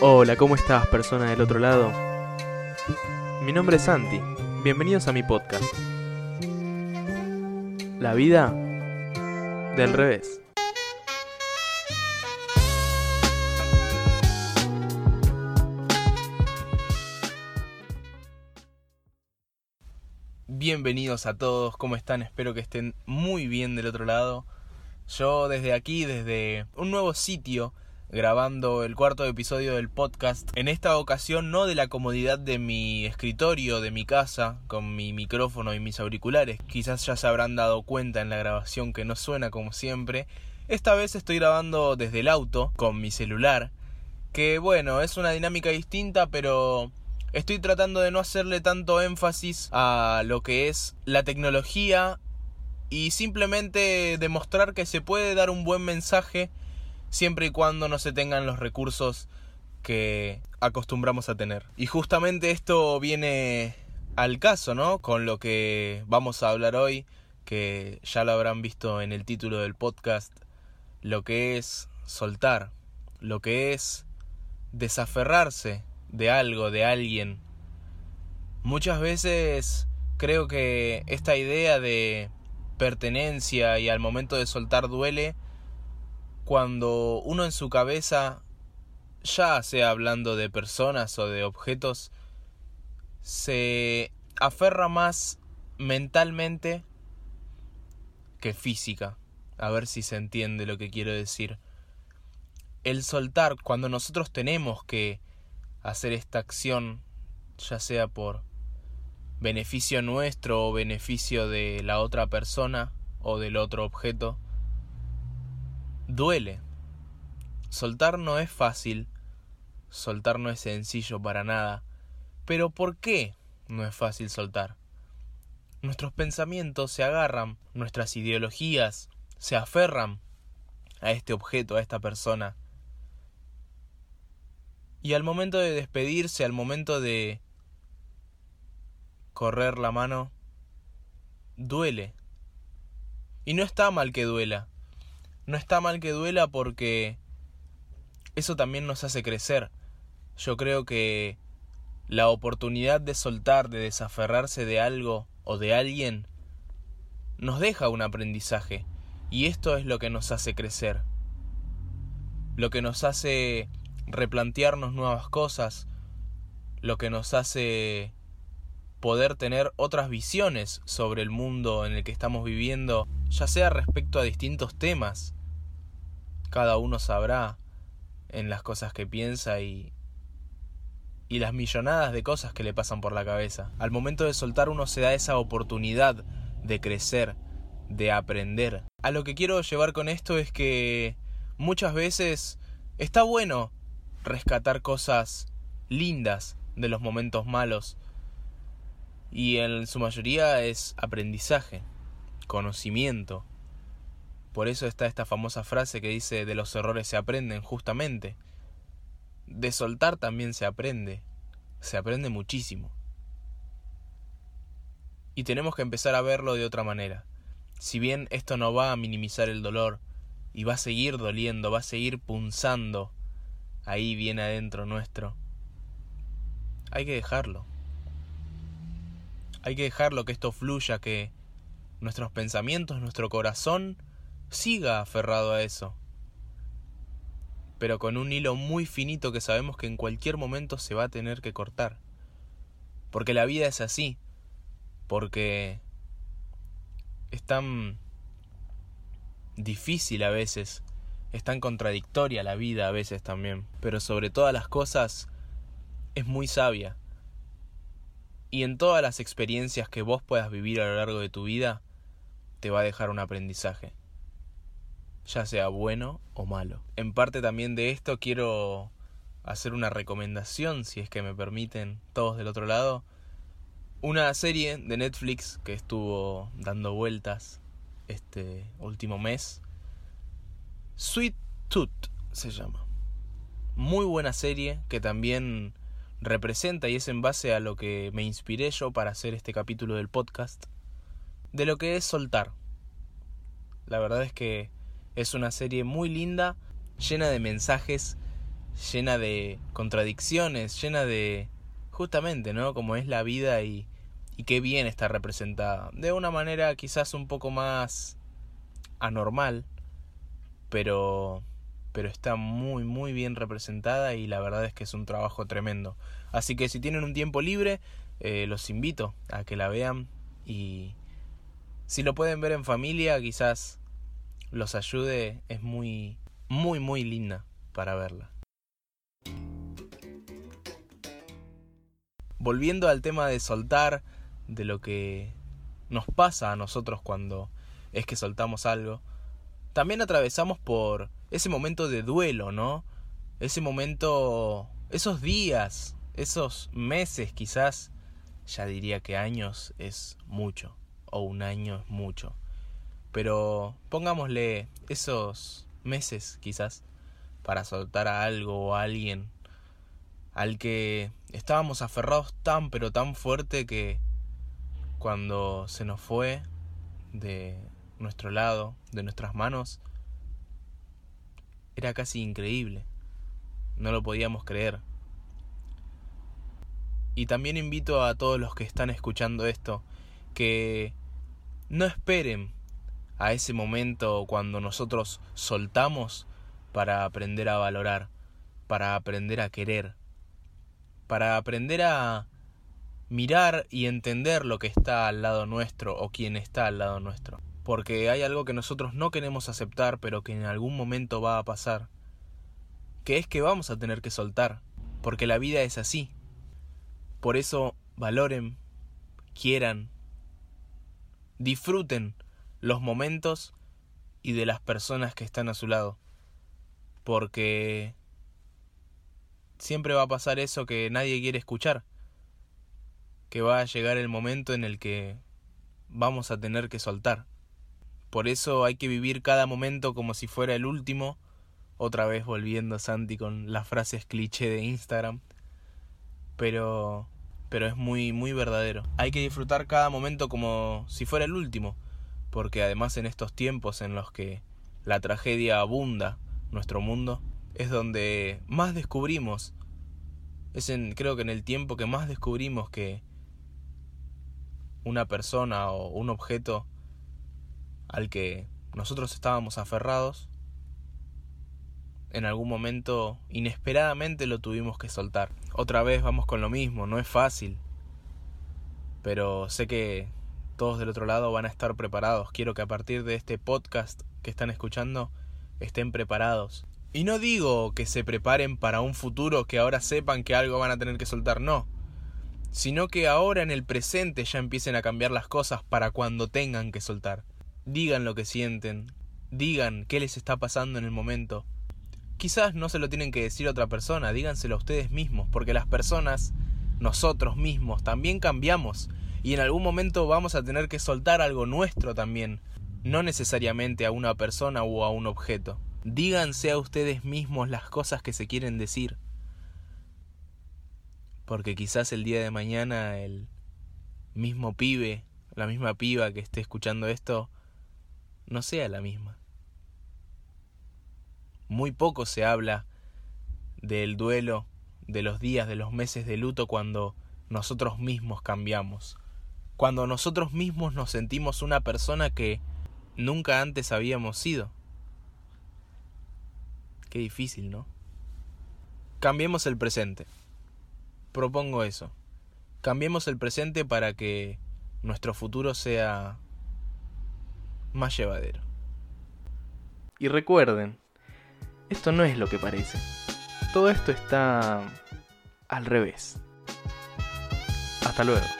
Hola, ¿cómo estás, persona del otro lado? Mi nombre es Santi. Bienvenidos a mi podcast. La vida del revés. Bienvenidos a todos, ¿cómo están? Espero que estén muy bien del otro lado. Yo desde aquí, desde un nuevo sitio, grabando el cuarto episodio del podcast. En esta ocasión no de la comodidad de mi escritorio, de mi casa, con mi micrófono y mis auriculares. Quizás ya se habrán dado cuenta en la grabación que no suena como siempre. Esta vez estoy grabando desde el auto, con mi celular. Que bueno, es una dinámica distinta, pero estoy tratando de no hacerle tanto énfasis a lo que es la tecnología y simplemente demostrar que se puede dar un buen mensaje siempre y cuando no se tengan los recursos que acostumbramos a tener. Y justamente esto viene al caso, ¿no? Con lo que vamos a hablar hoy, que ya lo habrán visto en el título del podcast, lo que es soltar, lo que es desaferrarse de algo, de alguien. Muchas veces creo que esta idea de pertenencia y al momento de soltar duele cuando uno en su cabeza, ya sea hablando de personas o de objetos, se aferra más mentalmente que física. A ver si se entiende lo que quiero decir. El soltar, cuando nosotros tenemos que hacer esta acción, ya sea por beneficio nuestro o beneficio de la otra persona o del otro objeto, duele. Soltar no es fácil, soltar no es sencillo para nada. Pero ¿por qué no es fácil soltar? Nuestros pensamientos se agarran, nuestras ideologías se aferran a este objeto, a esta persona. Y al momento de despedirse, al momento de correr la mano, duele. Y no está mal que duela. No está mal que duela porque eso también nos hace crecer. Yo creo que la oportunidad de soltar, de desaferrarse de algo o de alguien, nos deja un aprendizaje. Y esto es lo que nos hace crecer. Lo que nos hace replantearnos nuevas cosas. Lo que nos hace poder tener otras visiones sobre el mundo en el que estamos viviendo, ya sea respecto a distintos temas cada uno sabrá en las cosas que piensa y y las millonadas de cosas que le pasan por la cabeza. Al momento de soltar uno se da esa oportunidad de crecer, de aprender. A lo que quiero llevar con esto es que muchas veces está bueno rescatar cosas lindas de los momentos malos y en su mayoría es aprendizaje, conocimiento, por eso está esta famosa frase que dice de los errores se aprenden justamente. De soltar también se aprende. Se aprende muchísimo. Y tenemos que empezar a verlo de otra manera. Si bien esto no va a minimizar el dolor y va a seguir doliendo, va a seguir punzando ahí bien adentro nuestro, hay que dejarlo. Hay que dejarlo que esto fluya, que nuestros pensamientos, nuestro corazón siga aferrado a eso. Pero con un hilo muy finito que sabemos que en cualquier momento se va a tener que cortar. Porque la vida es así. Porque es tan difícil a veces. Es tan contradictoria la vida a veces también. Pero sobre todas las cosas es muy sabia. Y en todas las experiencias que vos puedas vivir a lo largo de tu vida, te va a dejar un aprendizaje ya sea bueno o malo. En parte también de esto quiero hacer una recomendación, si es que me permiten todos del otro lado. Una serie de Netflix que estuvo dando vueltas este último mes. Sweet Tooth se llama. Muy buena serie que también representa y es en base a lo que me inspiré yo para hacer este capítulo del podcast. De lo que es soltar. La verdad es que es una serie muy linda, llena de mensajes, llena de contradicciones, llena de justamente, ¿no? Como es la vida y, y qué bien está representada. De una manera quizás un poco más anormal, pero pero está muy muy bien representada y la verdad es que es un trabajo tremendo. Así que si tienen un tiempo libre, eh, los invito a que la vean y si lo pueden ver en familia, quizás los ayude, es muy muy muy linda para verla. Volviendo al tema de soltar, de lo que nos pasa a nosotros cuando es que soltamos algo, también atravesamos por ese momento de duelo, ¿no? Ese momento, esos días, esos meses quizás, ya diría que años es mucho, o un año es mucho. Pero pongámosle esos meses quizás para soltar a algo o a alguien al que estábamos aferrados tan pero tan fuerte que cuando se nos fue de nuestro lado, de nuestras manos, era casi increíble. No lo podíamos creer. Y también invito a todos los que están escuchando esto que no esperen a ese momento cuando nosotros soltamos para aprender a valorar, para aprender a querer, para aprender a mirar y entender lo que está al lado nuestro o quien está al lado nuestro. Porque hay algo que nosotros no queremos aceptar pero que en algún momento va a pasar. Que es que vamos a tener que soltar. Porque la vida es así. Por eso valoren, quieran, disfruten los momentos y de las personas que están a su lado. Porque siempre va a pasar eso que nadie quiere escuchar que va a llegar el momento en el que vamos a tener que soltar. Por eso hay que vivir cada momento como si fuera el último, otra vez volviendo Santi con las frases cliché de Instagram, pero pero es muy muy verdadero. Hay que disfrutar cada momento como si fuera el último, porque además en estos tiempos en los que la tragedia abunda nuestro mundo, es donde más descubrimos es en creo que en el tiempo que más descubrimos que una persona o un objeto al que nosotros estábamos aferrados, en algún momento inesperadamente lo tuvimos que soltar. Otra vez vamos con lo mismo, no es fácil, pero sé que todos del otro lado van a estar preparados. Quiero que a partir de este podcast que están escuchando estén preparados. Y no digo que se preparen para un futuro que ahora sepan que algo van a tener que soltar, no sino que ahora en el presente ya empiecen a cambiar las cosas para cuando tengan que soltar. Digan lo que sienten, digan qué les está pasando en el momento. Quizás no se lo tienen que decir a otra persona, díganselo a ustedes mismos, porque las personas, nosotros mismos, también cambiamos y en algún momento vamos a tener que soltar algo nuestro también, no necesariamente a una persona o a un objeto. Díganse a ustedes mismos las cosas que se quieren decir porque quizás el día de mañana el mismo pibe, la misma piba que esté escuchando esto, no sea la misma. Muy poco se habla del duelo, de los días, de los meses de luto cuando nosotros mismos cambiamos, cuando nosotros mismos nos sentimos una persona que nunca antes habíamos sido. Qué difícil, ¿no? Cambiemos el presente propongo eso. Cambiemos el presente para que nuestro futuro sea más llevadero. Y recuerden, esto no es lo que parece. Todo esto está al revés. Hasta luego.